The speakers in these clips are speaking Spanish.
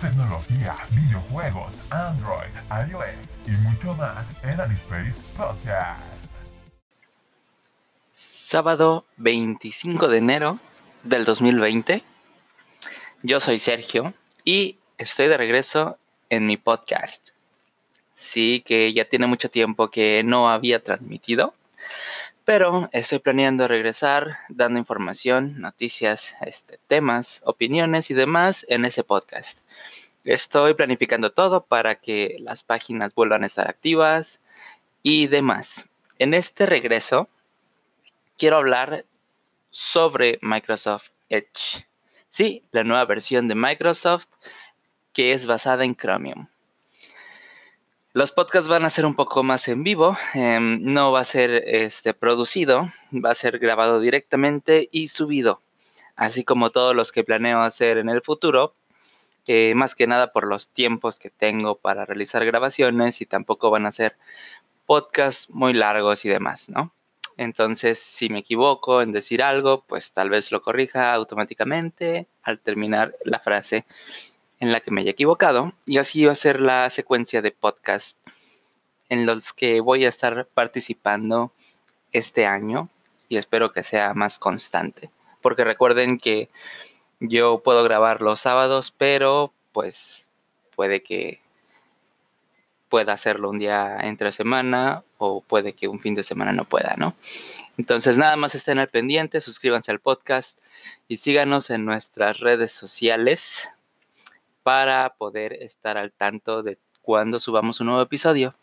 tecnología, videojuegos, Android, iOS y mucho más en Anispace Podcast. Sábado 25 de enero del 2020. Yo soy Sergio y estoy de regreso en mi podcast. Sí, que ya tiene mucho tiempo que no había transmitido, pero estoy planeando regresar dando información, noticias, este, temas, opiniones y demás en ese podcast. Estoy planificando todo para que las páginas vuelvan a estar activas y demás. En este regreso quiero hablar sobre Microsoft Edge. Sí, la nueva versión de Microsoft que es basada en Chromium. Los podcasts van a ser un poco más en vivo, em, no va a ser este, producido, va a ser grabado directamente y subido, así como todos los que planeo hacer en el futuro, eh, más que nada por los tiempos que tengo para realizar grabaciones y tampoco van a ser podcasts muy largos y demás, ¿no? Entonces, si me equivoco en decir algo, pues tal vez lo corrija automáticamente al terminar la frase en la que me haya equivocado. Y así va a ser la secuencia de podcast en los que voy a estar participando este año y espero que sea más constante. Porque recuerden que yo puedo grabar los sábados, pero pues puede que pueda hacerlo un día entre semana o puede que un fin de semana no pueda, ¿no? Entonces nada más estén al pendiente, suscríbanse al podcast y síganos en nuestras redes sociales para poder estar al tanto de cuando subamos un nuevo episodio.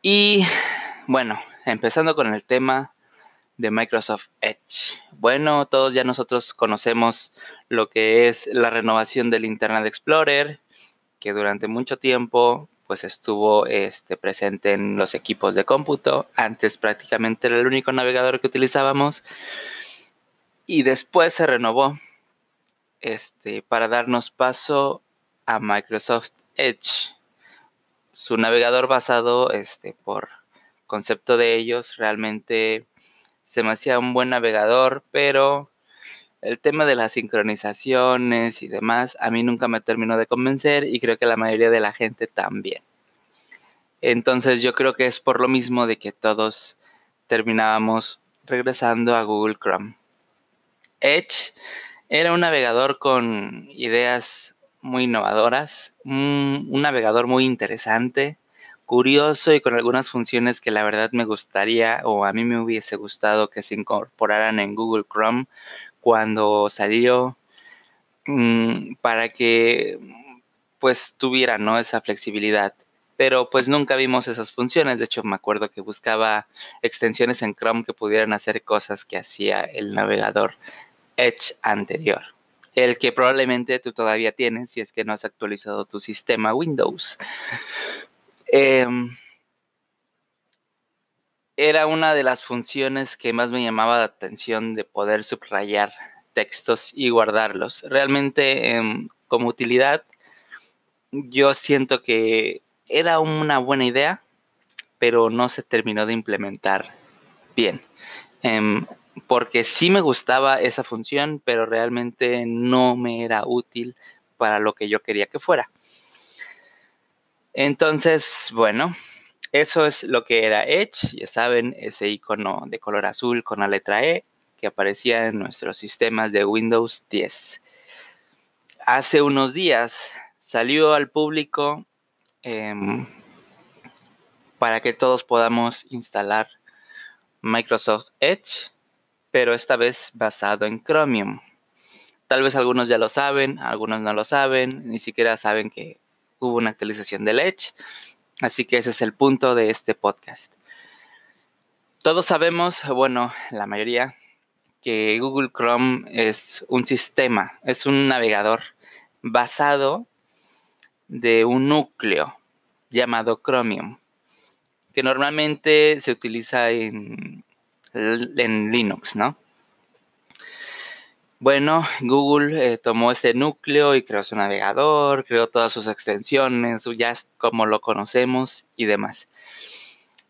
Y bueno, empezando con el tema de Microsoft Edge. Bueno, todos ya nosotros conocemos lo que es la renovación del Internet Explorer, que durante mucho tiempo pues estuvo este, presente en los equipos de cómputo. Antes prácticamente era el único navegador que utilizábamos. Y después se renovó este, para darnos paso a Microsoft Edge. Su navegador basado este, por concepto de ellos realmente se me hacía un buen navegador, pero el tema de las sincronizaciones y demás a mí nunca me terminó de convencer y creo que la mayoría de la gente también. Entonces yo creo que es por lo mismo de que todos terminábamos regresando a Google Chrome. Edge era un navegador con ideas muy innovadoras, un, navegador muy interesante, curioso y con algunas funciones que la verdad me gustaría o a mí me hubiese gustado que se incorporaran en Google Chrome cuando salió mm, para que pues tuviera ¿no? esa flexibilidad. Pero pues nunca vimos esas funciones. De hecho, me acuerdo que buscaba extensiones en Chrome que pudieran hacer cosas que hacía el navegador Edge anterior. El que probablemente tú todavía tienes si es que no has actualizado tu sistema Windows. Em, era una de las funciones que más me llamaba la atención de poder subrayar textos y guardarlos. Realmente em, como utilidad yo siento que era una buena idea, pero no se terminó de implementar bien. Em, porque sí me gustaba esa función, pero realmente no me era útil para lo que yo quería que fuera. Entonces, bueno, eso es lo que era Edge, ya saben, ese icono de color azul con la letra E que aparecía en nuestros sistemas de Windows 10. Hace unos días salió al público em, para que todos podamos instalar Microsoft Edge pero esta vez basado en Chromium. Tal vez algunos ya lo saben, algunos no lo saben, ni siquiera saben que hubo una actualización del Edge. Así que ese es el punto de este podcast. Todos sabemos, bueno, la mayoría, que Google Chrome es un sistema, es un navegador basado de un núcleo llamado Chromium, que normalmente se utiliza en en Linux, ¿no? Bueno, Google eh, tomó este núcleo y creó su navegador, creó todas sus extensiones, ya como lo conocemos y demás.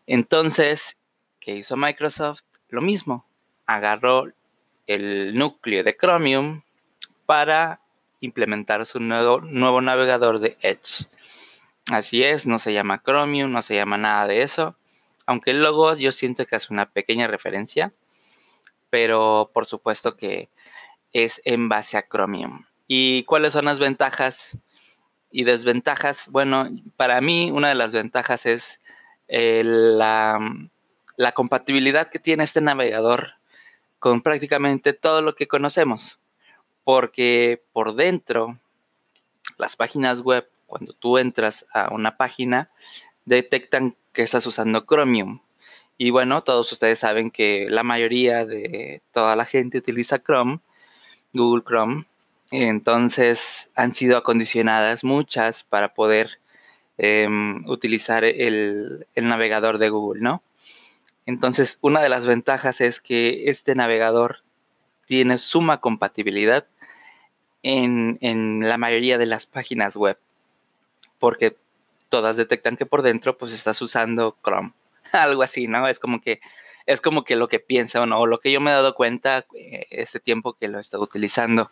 Entonces, ¿qué hizo Microsoft? Lo mismo, agarró el núcleo de Chromium para implementar su nuevo, nuevo navegador de Edge. Así es, no se llama Chromium, no se llama nada de eso. Aunque el logo yo siento que es una pequeña referencia, pero por supuesto que es en base a Chromium. ¿Y cuáles son las ventajas y desventajas? Bueno, para mí una de las ventajas es eh, la, la compatibilidad que tiene este navegador con prácticamente todo lo que conocemos. Porque por dentro, las páginas web, cuando tú entras a una página, detectan que estás usando Chromium. Y bueno, todos ustedes saben que la mayoría de toda la gente utiliza Chrome, Google Chrome. Entonces han sido acondicionadas muchas para poder em, utilizar el, el navegador de Google, ¿no? Entonces, una de las ventajas es que este navegador tiene suma compatibilidad en, la mayoría de las páginas web, porque todas detectan que por dentro pues estás usando Chrome, algo así, ¿no? Es como que es como que lo que piensa o no, o lo que yo me he dado cuenta eh, este tiempo que lo he estado utilizando.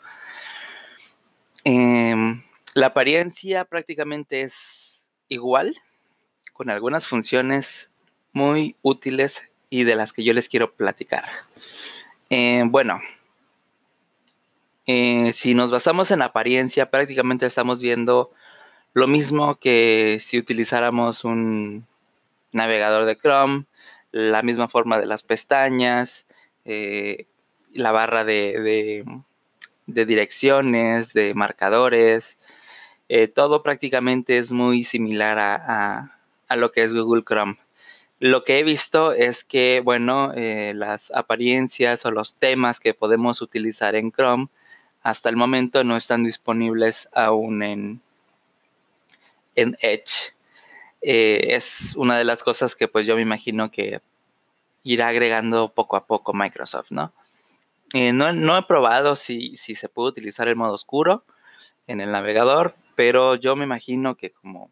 Em, la apariencia prácticamente es igual, con algunas funciones muy útiles y de las que yo les quiero platicar. Eh, bueno, eh, si nos basamos en apariencia, prácticamente estamos viendo lo mismo que si utilizáramos un navegador de Chrome, la misma forma de las pestañas, eh, la barra de, direcciones, de marcadores, todo prácticamente es muy similar a lo que es Google Chrome. Lo que he visto es que, bueno, eh, las apariencias o los temas que podemos utilizar en Chrome hasta el momento no están disponibles aún en, en Edge. Eh, es una de las cosas que pues yo me imagino que irá agregando poco a poco Microsoft, ¿no? Eh, no, he probado si, si se puede utilizar el modo oscuro en el navegador, pero yo me imagino que como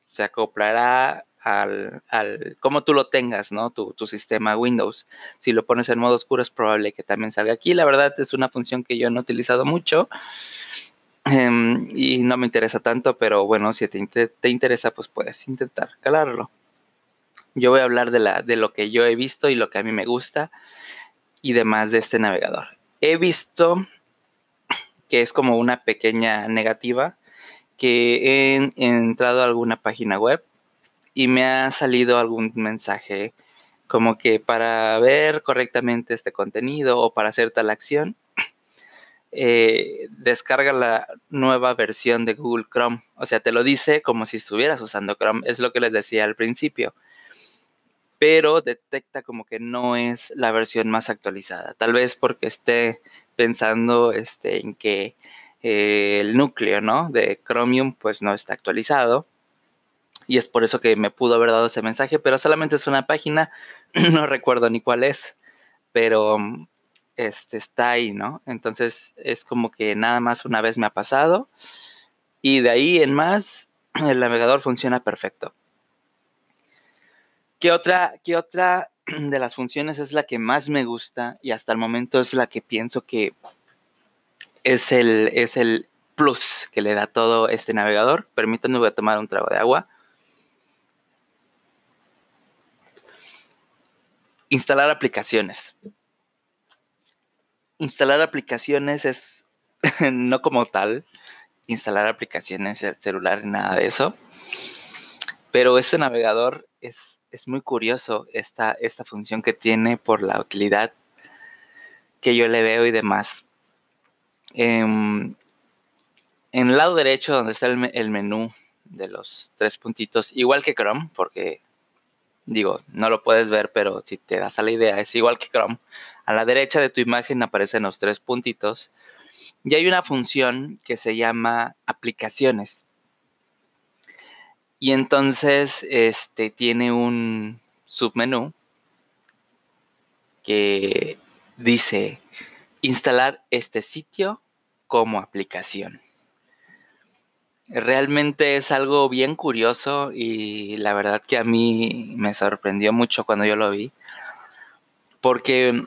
se acoplará al, al cómo tú lo tengas, ¿no? Tu, sistema Windows. Si lo pones en modo oscuro es probable que también salga aquí. La verdad es una función que yo no he utilizado mucho em, y no me interesa tanto, pero bueno, si te, te, interesa, pues puedes intentar calarlo. Yo voy a hablar de, la, de lo que yo he visto y lo que a mí me gusta y demás de este navegador. He visto que es como una pequeña negativa que he entrado a alguna página web y me ha salido algún mensaje como que para ver correctamente este contenido o para hacer tal acción, eh, descarga la nueva versión de Google Chrome. O sea, te lo dice como si estuvieras usando Chrome. Es lo que les decía al principio. Pero detecta como que no es la versión más actualizada. Tal vez porque esté pensando este, en que eh, el núcleo ¿no? de Chromium pues no está actualizado y es por eso que me pudo haber dado ese mensaje, pero solamente es una página, no recuerdo ni cuál es, pero este, está ahí, ¿no? Entonces es como que nada más una vez me ha pasado y de ahí en más el navegador funciona perfecto. ¿Qué otra, qué otra de las funciones es la que más me gusta y hasta el momento es la que pienso que es el, es el plus que le da todo este navegador? Permítanme, voy a tomar un trago de agua. Instalar aplicaciones. Instalar aplicaciones es no como tal, instalar aplicaciones, el celular, nada de eso. Pero este navegador es, es muy curioso, esta, esta función que tiene por la utilidad que yo le veo y demás. Em, en el lado derecho, donde está el, el menú de los tres puntitos, igual que Chrome, porque Digo, no lo puedes ver, pero si te das a la idea, es igual que Chrome. A la derecha de tu imagen aparecen los tres puntitos y hay una función que se llama aplicaciones. Y entonces este tiene un submenú que dice instalar este sitio como aplicación realmente es algo bien curioso y la verdad que a mí me sorprendió mucho cuando yo lo vi. Porque,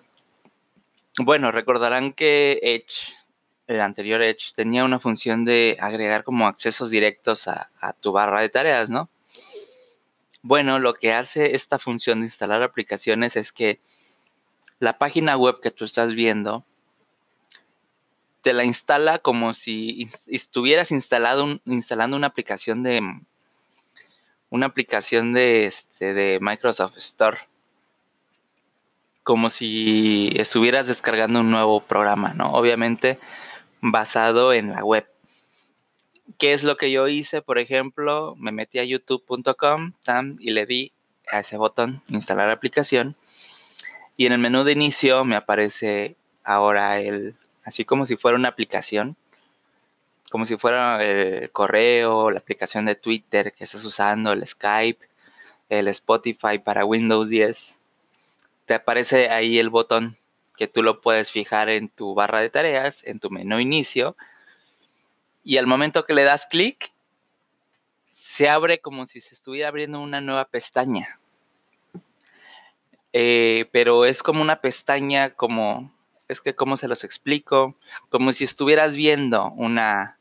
bueno, recordarán que Edge el anterior Edge tenía una función de agregar como accesos directos a, a tu barra de tareas, ¿no? Bueno, lo que hace esta función de instalar aplicaciones es que la página web que tú estás viendo te la instala como si estuvieras instalado instalando una aplicación de una aplicación de, este, de Microsoft Store. Como si estuvieras descargando un nuevo programa, ¿no? Obviamente basado en la web. ¿Qué es lo que yo hice? Por ejemplo, me metí a youtube.com y le di a ese botón instalar aplicación. Y en el menú de inicio me aparece ahora el, así como si fuera una aplicación, como si fuera el correo, la aplicación de Twitter que estás usando, el Skype, el Spotify para Windows 10. Te aparece ahí el botón que tú lo puedes fijar en tu barra de tareas, en tu menú inicio y al momento que le das clic, se abre como si se estuviera abriendo una nueva pestaña. Eh, pero es como una pestaña como, es que cómo se los explico, como si estuvieras viendo una,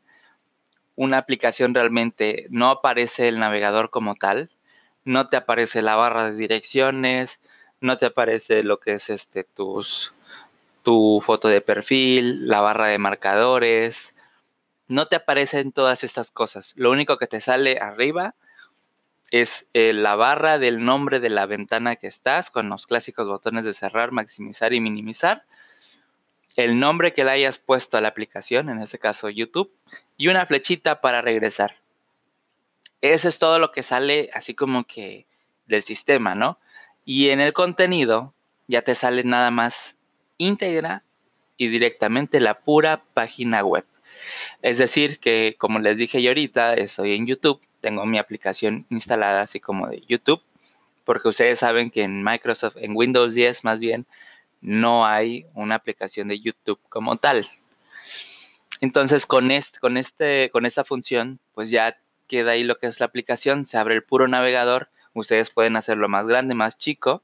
una aplicación realmente, no aparece el navegador como tal, no te aparece la barra de direcciones, no te aparece lo que es este tus tu foto de perfil, la barra de marcadores, no te aparecen todas estas cosas. Lo único que te sale arriba es eh, la barra del nombre de la ventana que estás con los clásicos botones de cerrar, maximizar y minimizar. El nombre que le hayas puesto a la aplicación, en este caso YouTube, y una flechita para regresar. Eso es todo lo que sale así como que del sistema, ¿no? Y en el contenido ya te sale nada más íntegra y directamente la pura página web. Es decir, que como les dije yo ahorita, estoy en YouTube, tengo mi aplicación instalada así como de YouTube, porque ustedes saben que en Microsoft, en Windows 10 más bien, no hay una aplicación de YouTube como tal. Entonces con, este, con, esta función, pues ya queda ahí lo que es la aplicación, se abre el puro navegador, ustedes pueden hacerlo más grande, más chico,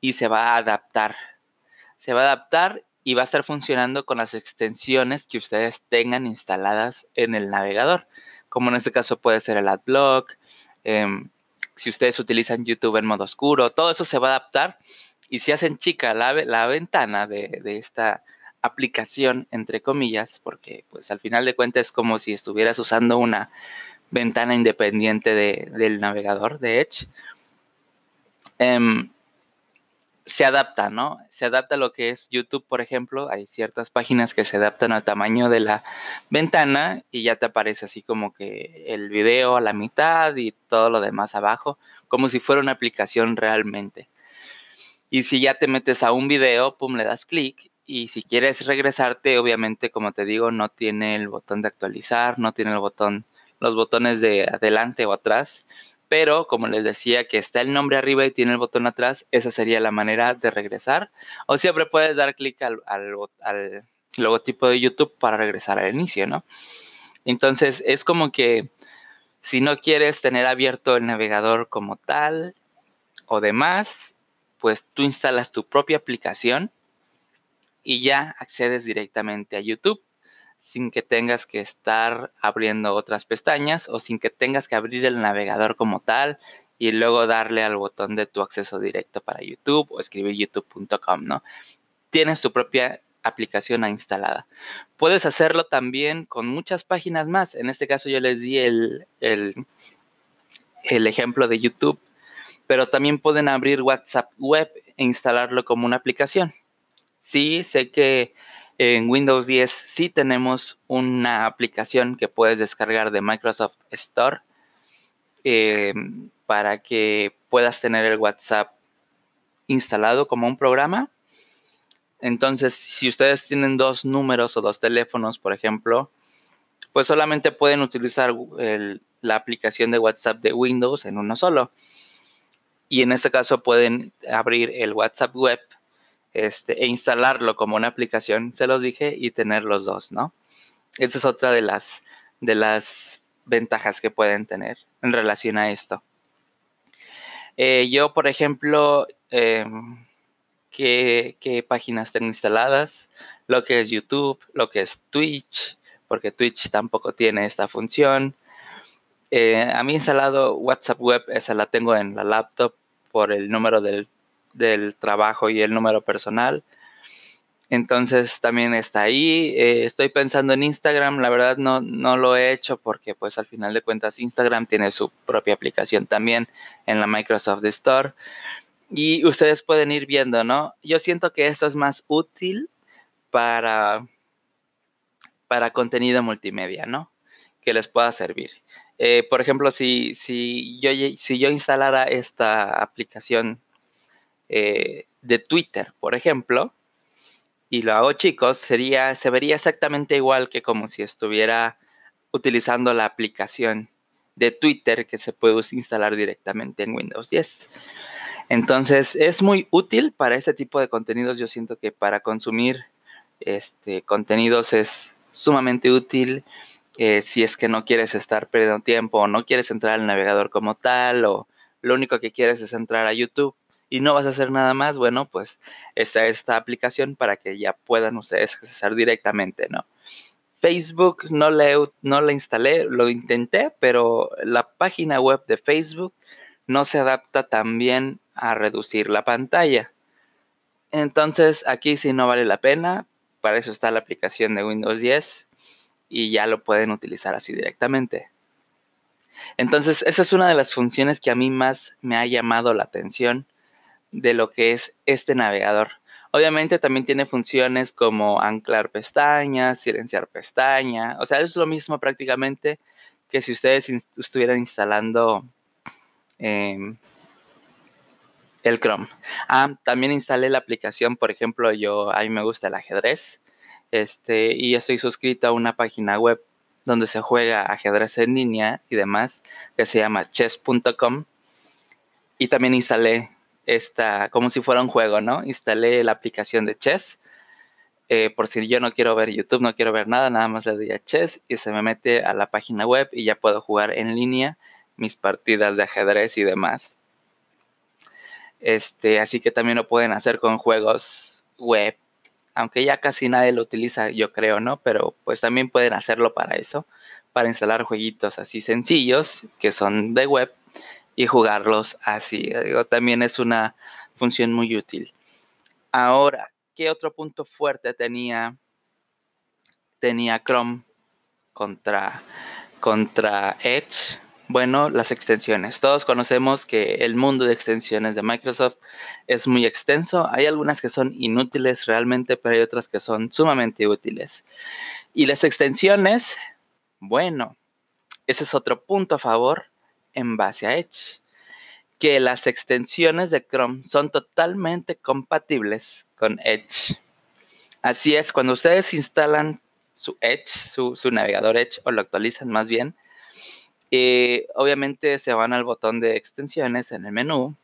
y se va a adaptar. Se va a adaptar y va a estar funcionando con las extensiones que ustedes tengan instaladas en el navegador, como en este caso puede ser el AdBlock, em, si ustedes utilizan YouTube en modo oscuro, todo eso se va a adaptar y si hacen chica la, la ventana de, esta aplicación, entre comillas, porque pues al final de cuentas es como si estuvieras usando una ventana independiente del navegador de Edge. Em, se adapta, ¿no? Se adapta a lo que es YouTube, por ejemplo. Hay ciertas páginas que se adaptan al tamaño de la ventana y ya te aparece así como que el video a la mitad y todo lo demás abajo, como si fuera una aplicación realmente. Y si ya te metes a un video, pum, le das clic y si quieres regresarte, obviamente, como te digo, no tiene el botón de actualizar, no tiene el botón, los botones de adelante o atrás pero como les decía que está el nombre arriba y tiene el botón atrás, esa sería la manera de regresar. O siempre puedes dar clic al, logotipo de YouTube para regresar al inicio, ¿no? Entonces es como que si no quieres tener abierto el navegador como tal o demás, pues tú instalas tu propia aplicación y ya accedes directamente a YouTube sin que tengas que estar abriendo otras pestañas o sin que tengas que abrir el navegador como tal y luego darle al botón de tu acceso directo para YouTube o escribir youtube.com, ¿no? Tienes tu propia aplicación instalada. Puedes hacerlo también con muchas páginas más. En este caso yo les di el, el, el ejemplo de YouTube, pero también pueden abrir WhatsApp Web e instalarlo como una aplicación. Sí, sé que en Windows 10 sí tenemos una aplicación que puedes descargar de Microsoft Store em, para que puedas tener el WhatsApp instalado como un programa. Entonces, si ustedes tienen dos números o dos teléfonos, por ejemplo, pues solamente pueden utilizar la aplicación de WhatsApp de Windows en uno solo. Y en este caso pueden abrir el WhatsApp web este, e instalarlo como una aplicación, se los dije, y tener los dos, ¿no? Esa es otra de las, de las ventajas que pueden tener en relación a esto. Eh, yo, por ejemplo, em, ¿qué, páginas tengo instaladas? lo que es YouTube, lo que es Twitch, porque Twitch tampoco tiene esta función. Eh, a mí instalado WhatsApp Web, esa la tengo en la laptop por el número del, del trabajo y el número personal. Entonces también está ahí. Eh, estoy pensando en Instagram. La verdad no, no lo he hecho porque pues al final de cuentas Instagram tiene su propia aplicación también en la Microsoft Store. Y ustedes pueden ir viendo, ¿no? Yo siento que esto es más útil para, para contenido multimedia, ¿no? Que les pueda servir. Eh, por ejemplo, si, si, yo, si yo instalara esta aplicación eh, de Twitter, por ejemplo, y lo hago chicos, sería, se vería exactamente igual que como si estuviera utilizando la aplicación de Twitter que se puede instalar directamente en Windows 10. Entonces es muy útil para este tipo de contenidos. Yo siento que para consumir este, contenidos es sumamente útil. Eh, si es que no quieres estar perdiendo tiempo o no quieres entrar al navegador como tal o lo único que quieres es entrar a YouTube y no vas a hacer nada más, bueno, pues está esta aplicación para que ya puedan ustedes accesar directamente, ¿no? Facebook no le, no le instalé, lo intenté, pero la página web de Facebook no se adapta tan bien a reducir la pantalla. Entonces aquí sí no vale la pena, para eso está la aplicación de Windows 10 y ya lo pueden utilizar así directamente. Entonces esa es una de las funciones que a mí más me ha llamado la atención de lo que es este navegador. Obviamente también tiene funciones como anclar pestañas, silenciar pestaña, o sea, es lo mismo prácticamente que si ustedes estuvieran instalando em, el Chrome. Ah, también instalé la aplicación, por ejemplo, yo a mí me gusta el ajedrez, este, y estoy suscrito a una página web donde se juega ajedrez en línea y demás, que se llama chess.com. Y también instalé esta, como si fuera un juego, ¿no? Instalé la aplicación de Chess. Eh, por si yo no quiero ver YouTube, no quiero ver nada, nada más le doy a Chess y se me mete a la página web y ya puedo jugar en línea mis partidas de ajedrez y demás. Este, así que también lo pueden hacer con juegos web, aunque ya casi nadie lo utiliza, yo creo, ¿no? Pero pues también pueden hacerlo para eso, para instalar jueguitos así sencillos que son de web y jugarlos así. también es una función muy útil. Ahora, ¿qué otro punto fuerte tenía, tenía Chrome contra, contra Edge? Bueno, las extensiones. Todos conocemos que el mundo de extensiones de Microsoft es muy extenso. Hay algunas que son inútiles realmente, pero hay otras que son sumamente útiles. Y las extensiones, bueno, ese es otro punto a favor en base a Edge. Que las extensiones de Chrome son totalmente compatibles con Edge. Así es, cuando ustedes instalan su Edge, su, navegador Edge, o lo actualizan más bien, eh, obviamente se van al botón de extensiones en el menú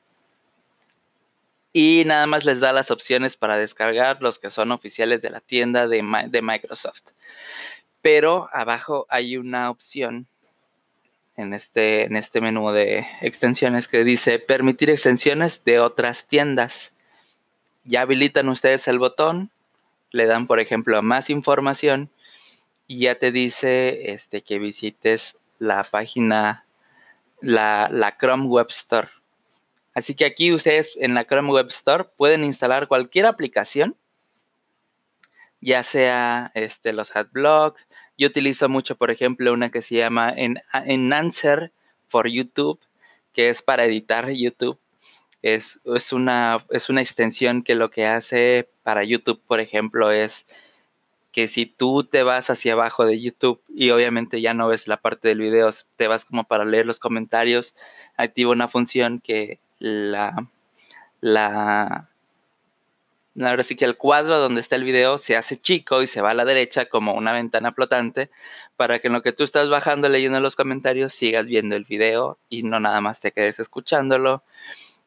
y nada más les da las opciones para descargar los que son oficiales de la tienda de, de Microsoft. Pero abajo hay una opción en este, en este menú de extensiones que dice permitir extensiones de otras tiendas. Ya habilitan ustedes el botón, le dan por ejemplo más información y ya te dice este, que visites la página, la, la Chrome Web Store. Así que aquí ustedes en la Chrome Web Store pueden instalar cualquier aplicación, ya sea este, los AdBlock, yo utilizo mucho, por ejemplo, una que se llama Enhancer for YouTube, que es para editar YouTube. Es, es, una, es una extensión que lo que hace para YouTube, por ejemplo, es que si tú te vas hacia abajo de YouTube y obviamente ya no ves la parte del video, te vas como para leer los comentarios, activa una función que la, la, Ahora sí que el cuadro donde está el video se hace chico y se va a la derecha como una ventana flotante para que en lo que tú estás bajando leyendo los comentarios sigas viendo el video y no nada más te quedes escuchándolo,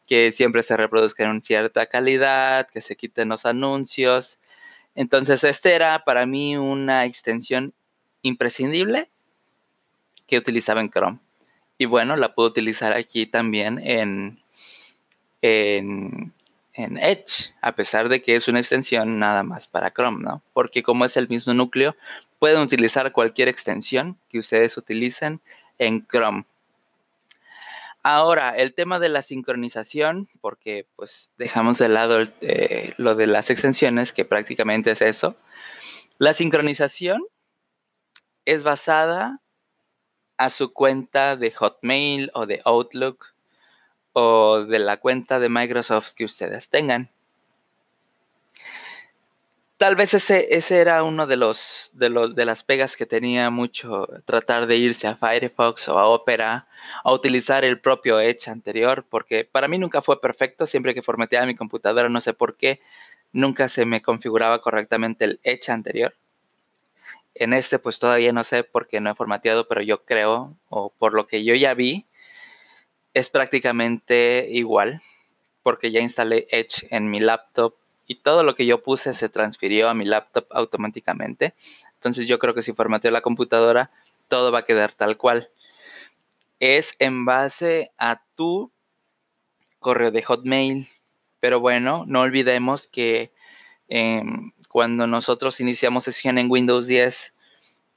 que siempre se reproduzca en cierta calidad, que se quiten los anuncios. Entonces, este era para mí una extensión imprescindible que utilizaba en Chrome. Y bueno, la puedo utilizar aquí también en, en en Edge, a pesar de que es una extensión nada más para Chrome, ¿no? Porque como es el mismo núcleo, pueden utilizar cualquier extensión que ustedes utilicen en Chrome. Ahora, el tema de la sincronización, porque pues dejamos de lado eh, lo de las extensiones, que prácticamente es eso. La sincronización es basada a su cuenta de Hotmail o de Outlook o de la cuenta de Microsoft que ustedes tengan. Tal vez ese, ese era uno de los, de los de las pegas que tenía mucho tratar de irse a Firefox o a Opera a utilizar el propio Edge anterior, porque para mí nunca fue perfecto, siempre que formateaba mi computadora, no sé por qué, nunca se me configuraba correctamente el Edge anterior. En este pues todavía no sé por qué no he formateado, pero yo creo, o por lo que yo ya vi, es prácticamente igual, porque ya instalé Edge en mi laptop y todo lo que yo puse se transfirió a mi laptop automáticamente. Entonces yo creo que si formateo la computadora, todo va a quedar tal cual. Es en base a tu correo de Hotmail. Pero bueno, no olvidemos que em, cuando nosotros iniciamos sesión en Windows 10,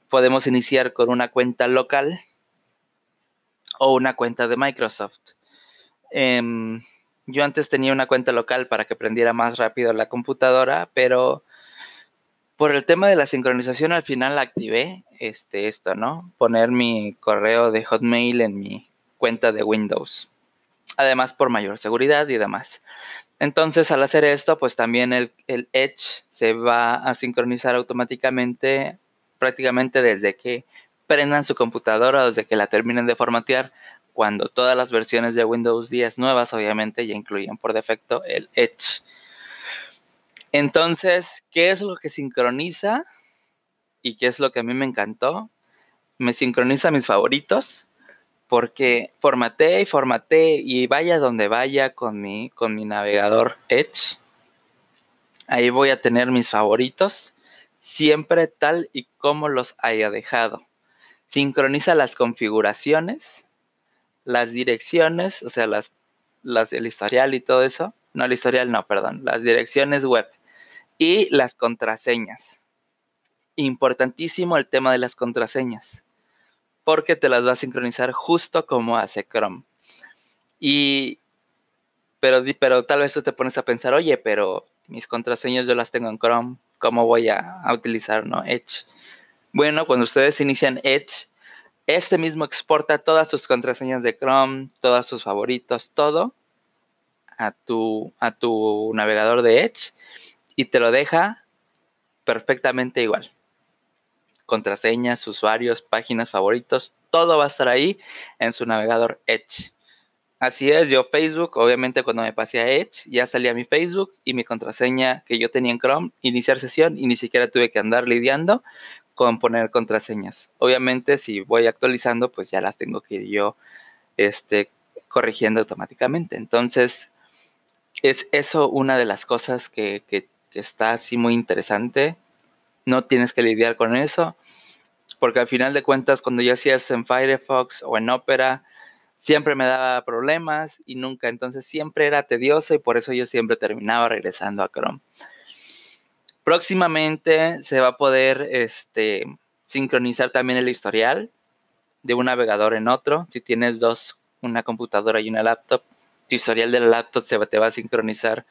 podemos iniciar con una cuenta local o una cuenta de Microsoft. Em, yo antes tenía una cuenta local para que prendiera más rápido la computadora, pero por el tema de la sincronización al final activé este, esto, ¿no? Poner mi correo de Hotmail en mi cuenta de Windows. Además por mayor seguridad y demás. Entonces al hacer esto, pues también el, el Edge se va a sincronizar automáticamente prácticamente desde que prendan su computadora o desde que la terminen de formatear cuando todas las versiones de Windows 10 nuevas obviamente ya incluyen por defecto el Edge. Entonces, ¿qué es lo que sincroniza? Y qué es lo que a mí me encantó. Me sincroniza mis favoritos porque formateé y formateé y vaya donde vaya con mi, con mi navegador Edge. Ahí voy a tener mis favoritos siempre tal y como los haya dejado. Sincroniza las configuraciones las direcciones, o sea, las, las, el historial y todo eso. No, el historial no, perdón. Las direcciones web y las contraseñas. Importantísimo el tema de las contraseñas, porque te las va a sincronizar justo como hace Chrome. Y, pero, pero tal vez tú te pones a pensar, oye, pero mis contraseñas yo las tengo en Chrome, ¿cómo voy a, utilizar no? Edge? Bueno, cuando ustedes inician Edge, este mismo exporta todas sus contraseñas de Chrome, todos sus favoritos, todo a tu, a tu navegador de Edge y te lo deja perfectamente igual. Contraseñas, usuarios, páginas favoritos, todo va a estar ahí en su navegador Edge. Así es, yo Facebook, obviamente cuando me pasé a Edge, ya salía mi Facebook y mi contraseña que yo tenía en Chrome, iniciar sesión y ni siquiera tuve que andar lidiando con poner contraseñas. Obviamente si voy actualizando, pues ya las tengo que ir yo este, corrigiendo automáticamente. Entonces, es eso una de las cosas que, que, está así muy interesante. No tienes que lidiar con eso, porque al final de cuentas, cuando yo hacía eso en Firefox o en Opera, siempre me daba problemas y nunca, entonces siempre era tedioso y por eso yo siempre terminaba regresando a Chrome. Próximamente se va a poder este, sincronizar también el historial de un navegador en otro. Si tienes dos, una computadora y una laptop, tu historial de la laptop se te va a sincronizar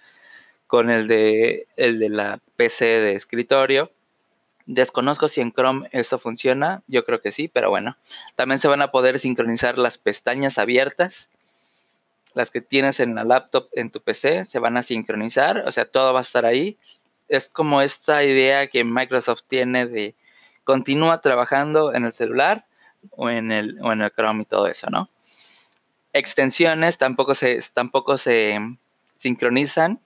con el de, el de la PC de escritorio. Desconozco si en Chrome eso funciona, yo creo que sí, pero bueno. También se van a poder sincronizar las pestañas abiertas. Las que tienes en la laptop, en tu PC, se van a sincronizar, o sea, todo va a estar ahí es como esta idea que Microsoft tiene de continúa trabajando en el celular o en el, o en el Chrome y todo eso, ¿no? Extensiones tampoco se, tampoco se sincronizan,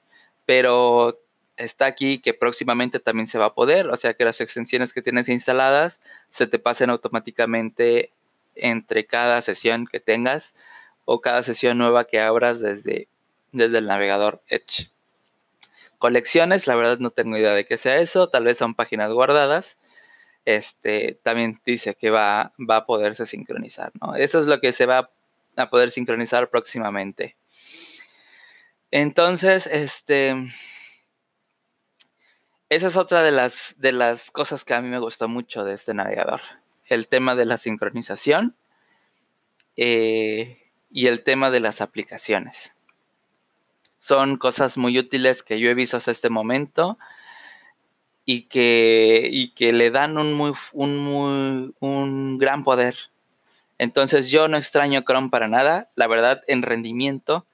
pero está aquí que próximamente también se va a poder, o sea que las extensiones que tienes instaladas se te pasen automáticamente entre cada sesión que tengas o cada sesión nueva que abras desde, desde el navegador Edge colecciones, la verdad no tengo idea de qué sea eso, tal vez son páginas guardadas. Este también dice que va, va a poderse sincronizar, ¿no? Eso es lo que se va a poder sincronizar próximamente. Entonces, este, esa es otra de las, de las cosas que a mí me gustó mucho de este navegador. El tema de la sincronización eh, y el tema de las aplicaciones. Son cosas muy útiles que yo he visto hasta este momento y que, y que le dan un, muy, un, muy, un gran poder. Entonces yo no extraño Chrome para nada. La verdad, en rendimiento,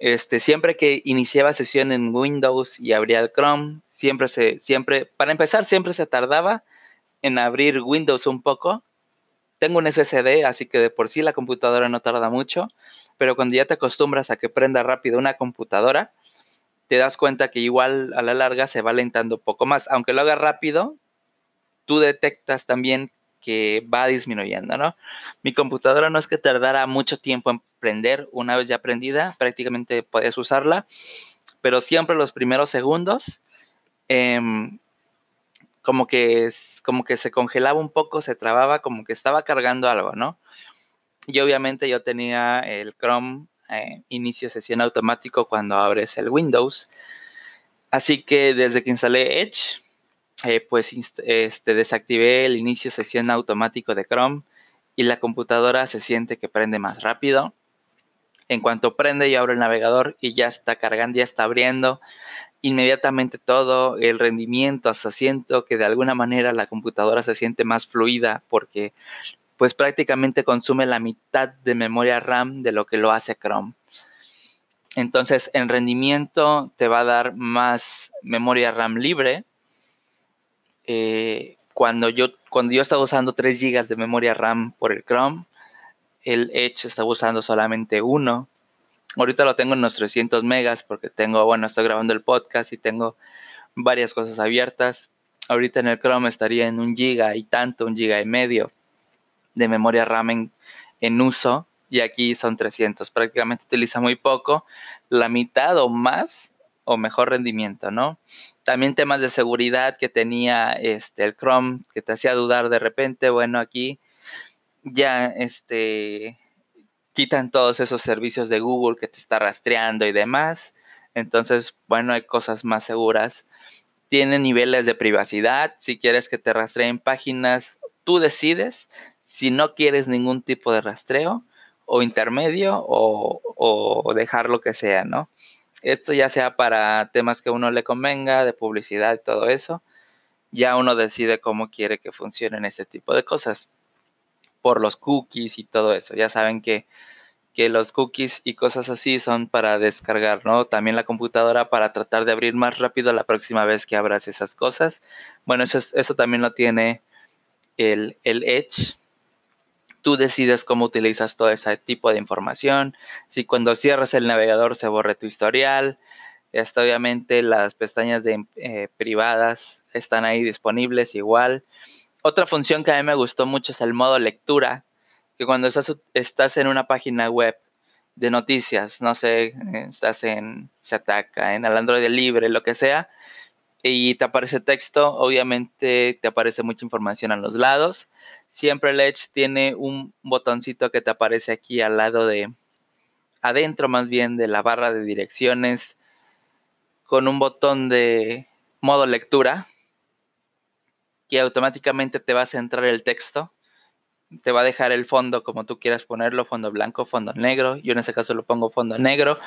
este, siempre que iniciaba sesión en Windows y abría el Chrome, siempre se, siempre, para empezar, siempre se tardaba en abrir Windows un poco. Tengo un SSD, así que de por sí la computadora no tarda mucho, pero cuando ya te acostumbras a que prenda rápido una computadora, te das cuenta que igual a la larga se va alentando un poco más. Aunque lo haga rápido, tú detectas también que va disminuyendo, ¿no? Mi computadora no es que tardara mucho tiempo en prender, una vez ya prendida, prácticamente puedes usarla, pero siempre los primeros segundos Em, como que, como que se congelaba un poco, se trababa, como que estaba cargando algo, ¿no? Y obviamente yo tenía el Chrome eh, inicio sesión automático cuando abres el Windows. Así que desde que instalé Edge, eh, pues este, desactivé el inicio sesión automático de Chrome y la computadora se siente que prende más rápido. En cuanto prende, yo abro el navegador y ya está cargando, ya está abriendo inmediatamente todo, el rendimiento, hasta siento que de alguna manera la computadora se siente más fluida porque pues prácticamente consume la mitad de memoria RAM de lo que lo hace Chrome. Entonces, en rendimiento te va a dar más memoria RAM libre. Eh, cuando, yo, cuando yo estaba usando 3 GB de memoria RAM por el Chrome, el Edge estaba usando solamente 1. Ahorita lo tengo en unos 300 megas porque tengo, bueno, estoy grabando el podcast y tengo varias cosas abiertas. Ahorita en el Chrome estaría en un giga y tanto, un giga y medio de memoria RAM en, uso y aquí son 300. Prácticamente utiliza muy poco, la mitad o más o mejor rendimiento, ¿no? También temas de seguridad que tenía este, el Chrome que te hacía dudar de repente, bueno, aquí ya este quitan todos esos servicios de Google que te está rastreando y demás. Entonces, bueno, hay cosas más seguras. Tiene niveles de privacidad. Si quieres que te rastreen páginas, tú decides. Si no quieres ningún tipo de rastreo o intermedio o, o dejar lo que sea, ¿no? Esto ya sea para temas que a uno le convenga, de publicidad y todo eso. Ya uno decide cómo quiere que funcionen ese tipo de cosas por los cookies y todo eso. Ya saben que, que los cookies y cosas así son para descargar, ¿no? También la computadora para tratar de abrir más rápido la próxima vez que abras esas cosas. Bueno, eso, eso también lo tiene el, el Edge. Tú decides cómo utilizas todo ese tipo de información. Si cuando cierras el navegador se borre tu historial. Está obviamente las pestañas de, eh, privadas están ahí disponibles igual. Otra función que a mí me gustó mucho es el modo lectura, que cuando estás, en una página web de noticias, no sé, estás en Shataka, en el Android libre, lo que sea, y te aparece texto, obviamente te aparece mucha información a los lados. Siempre el Edge tiene un botoncito que te aparece aquí al lado de, adentro más bien de la barra de direcciones, con un botón de modo lectura, que automáticamente te va a centrar el texto. Te va a dejar el fondo como tú quieras ponerlo, fondo blanco, fondo negro. Yo en este caso lo pongo fondo negro.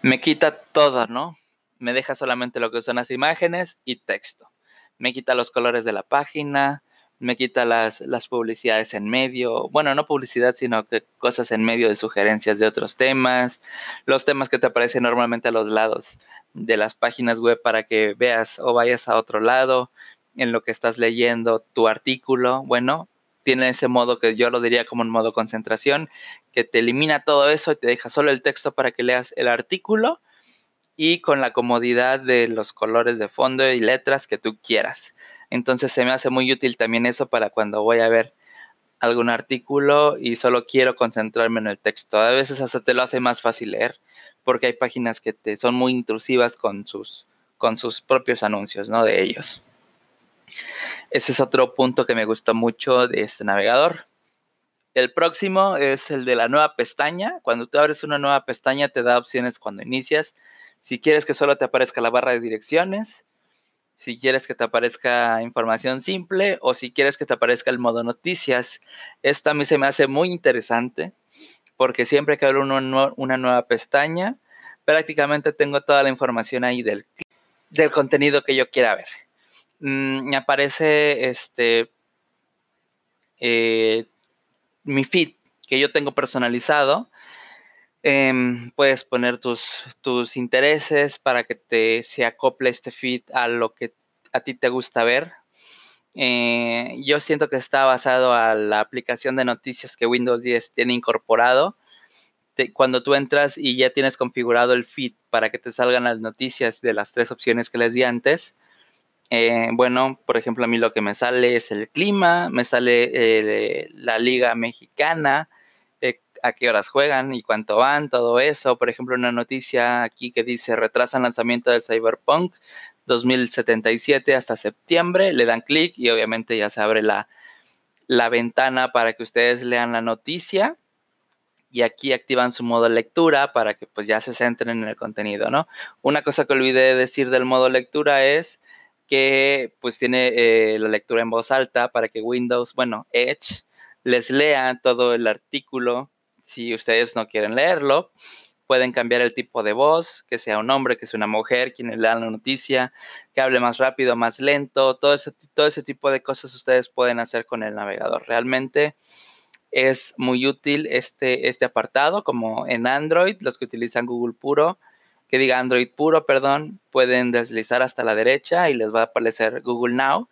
Me quita todo, ¿no? Me deja solamente lo que son las imágenes y texto. Me quita los colores de la página, me quita las, las publicidades en medio, bueno, no publicidad, sino que cosas en medio de sugerencias de otros temas, los temas que te aparecen normalmente a los lados de las páginas web para que veas o vayas a otro lado, en lo que estás leyendo tu artículo, bueno, tiene ese modo que yo lo diría como un modo concentración, que te elimina todo eso y te deja solo el texto para que leas el artículo y con la comodidad de los colores de fondo y letras que tú quieras. Entonces se me hace muy útil también eso para cuando voy a ver algún artículo y solo quiero concentrarme en el texto. A veces hasta te lo hace más fácil leer porque hay páginas que te son muy intrusivas con sus con sus propios anuncios, ¿no? De ellos. Ese es otro punto que me gusta mucho de este navegador. El próximo es el de la nueva pestaña. Cuando tú abres una nueva pestaña te da opciones cuando inicias. Si quieres que solo te aparezca la barra de direcciones, si quieres que te aparezca información simple o si quieres que te aparezca el modo noticias. Esto a mí se me hace muy interesante porque siempre que abro una, nueva pestaña, prácticamente tengo toda la información ahí del, del contenido que yo quiera ver. Mm, me aparece este eh, mi feed que yo tengo personalizado. Em, puedes poner tus, tus intereses para que te se acople este feed a lo que a ti te gusta ver. Eh, yo siento que está basado a la aplicación de noticias que Windows 10 tiene incorporado. cuando tú entras y ya tienes configurado el feed para que te salgan las noticias de las tres opciones que les di antes, eh, bueno, por ejemplo, a mí lo que me sale es el clima, me sale eh, la liga mexicana, a qué horas juegan y cuánto van, todo eso. Por ejemplo, una noticia aquí que dice retrasan lanzamiento del Cyberpunk 2077 hasta septiembre, le dan clic y obviamente ya se abre la, la ventana para que ustedes lean la noticia y aquí activan su modo lectura para que pues ya se centren en el contenido, ¿no? Una cosa que olvidé decir del modo lectura es que pues tiene eh, la lectura en voz alta para que Windows, bueno, Edge, les lea todo el artículo si ustedes no quieren leerlo pueden cambiar el tipo de voz, que sea un hombre, que sea una mujer, quien lea la noticia, que hable más rápido, más lento, todo ese, todo ese tipo de cosas ustedes pueden hacer con el navegador. Realmente es muy útil este, este apartado, como en Android, los que utilizan Google puro, que diga Android puro, perdón, pueden deslizar hasta la derecha y les va a aparecer Google Now,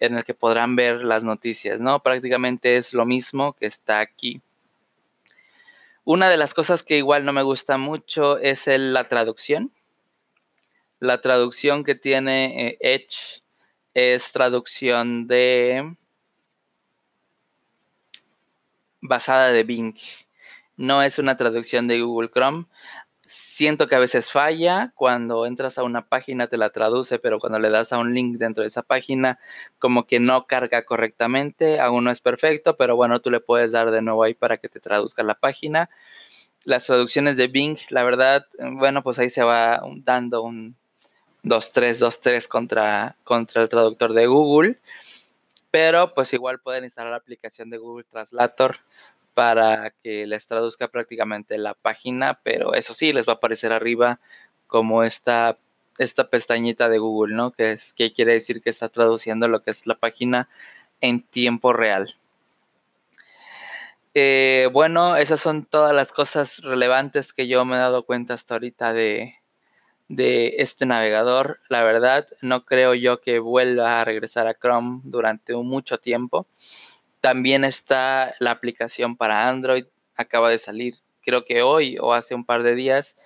en el que podrán ver las noticias, ¿no? Prácticamente es lo mismo que está aquí. Una de las cosas que igual no me gusta mucho es la traducción. La traducción que tiene eh, Edge es traducción de basada de Bing. No es una traducción de Google Chrome. Siento que a veces falla. Cuando entras a una página te la traduce, pero cuando le das a un link dentro de esa página, como que no carga correctamente. Aún no es perfecto, pero bueno, tú le puedes dar de nuevo ahí para que te traduzca la página. Las traducciones de Bing, la verdad, bueno, pues ahí se va dando un 2-3, 2-3 contra, contra el traductor de Google. Pero pues igual pueden instalar la aplicación de Google Translator para que les traduzca prácticamente la página, pero eso sí, les va a aparecer arriba como esta, esta pestañita de Google, ¿no? Que, es, que quiere decir que está traduciendo lo que es la página en tiempo real. Eh, bueno, esas son todas las cosas relevantes que yo me he dado cuenta hasta ahorita de, de este navegador. La verdad, no creo yo que vuelva a regresar a Chrome durante mucho tiempo. También está la aplicación para Android, acaba de salir, creo que hoy o hace un par de días,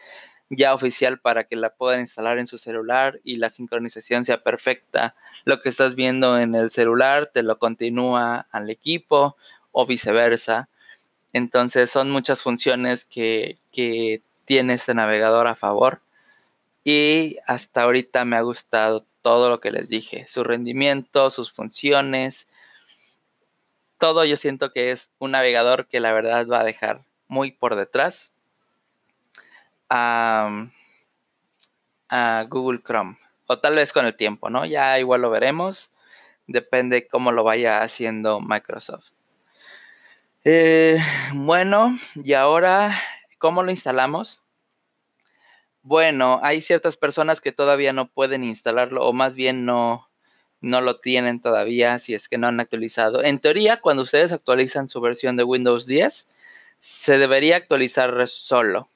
ya oficial para que la puedan instalar en su celular y la sincronización sea perfecta. Lo que estás viendo en el celular te lo continúa al equipo o viceversa. Entonces son muchas funciones que, que tiene este navegador a favor. Y hasta ahorita me ha gustado todo lo que les dije. Su rendimiento, sus funciones, todo yo siento que es un navegador que la verdad va a dejar muy por detrás a, Google Chrome. O tal vez con el tiempo, ¿no? Ya igual lo veremos. Depende cómo lo vaya haciendo Microsoft. Eh, bueno, y ahora, ¿cómo lo instalamos? Bueno, hay ciertas personas que todavía no pueden instalarlo o más bien no, no lo tienen todavía si es que no han actualizado. En teoría, cuando ustedes actualizan su versión de Windows 10, se debería actualizar solo.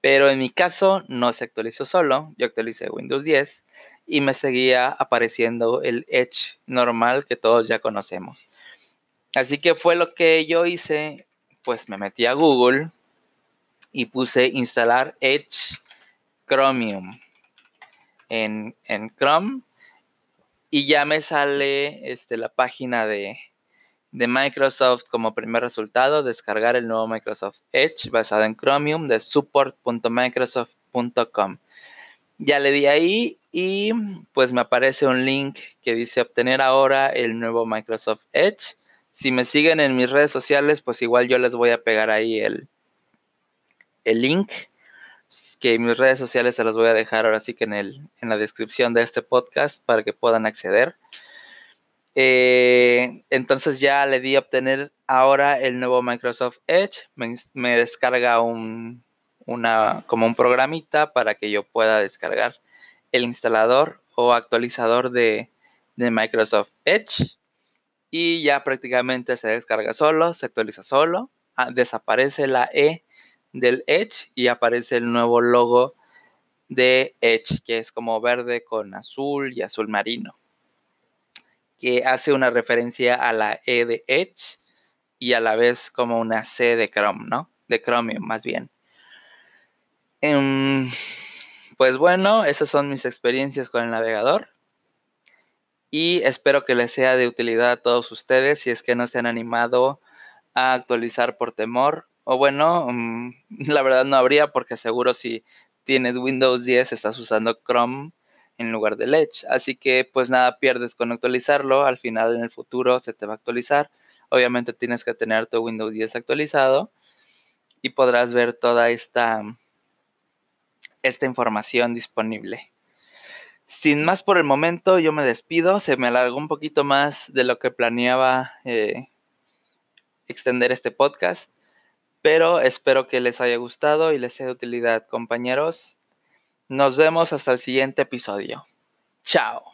Pero en mi caso no se actualizó solo, yo actualicé Windows 10 y me seguía apareciendo el Edge normal que todos ya conocemos. Así que fue lo que yo hice, pues me metí a Google y puse instalar Edge Chromium en, en Chrome y ya me sale este, la página de, Microsoft como primer resultado, descargar el nuevo Microsoft Edge basado en Chromium de support.microsoft.com. Ya le di ahí y pues me aparece un link que dice obtener ahora el nuevo Microsoft Edge. Si me siguen en mis redes sociales, pues igual yo les voy a pegar ahí el, el link que mis redes sociales se las voy a dejar ahora sí que en, el, en la descripción de este podcast para que puedan acceder. Eh, entonces ya le di a obtener ahora el nuevo Microsoft Edge. Me, descarga un, una, como un programita para que yo pueda descargar el instalador o actualizador de, de Microsoft Edge. Y ya prácticamente se descarga solo, se actualiza solo. Ah, desaparece la E del Edge y aparece el nuevo logo de Edge, que es como verde con azul y azul marino que hace una referencia a la E de Edge y a la vez como una C de Chrome, ¿no? De Chromium más bien. Em, pues bueno, esas son mis experiencias con el navegador. Y espero que les sea de utilidad a todos ustedes si es que no se han animado a actualizar por temor. O bueno, mm, la verdad no habría porque seguro si tienes Windows 10 estás usando Chrome en lugar de Edge. Así que pues nada pierdes con actualizarlo. Al final en el futuro se te va a actualizar. Obviamente tienes que tener tu Windows 10 actualizado y podrás ver toda esta, esta información disponible. Sin más por el momento, yo me despido. Se me alargó un poquito más de lo que planeaba eh, extender este podcast, pero espero que les haya gustado y les sea de utilidad, compañeros. Nos vemos hasta el siguiente episodio. Chao.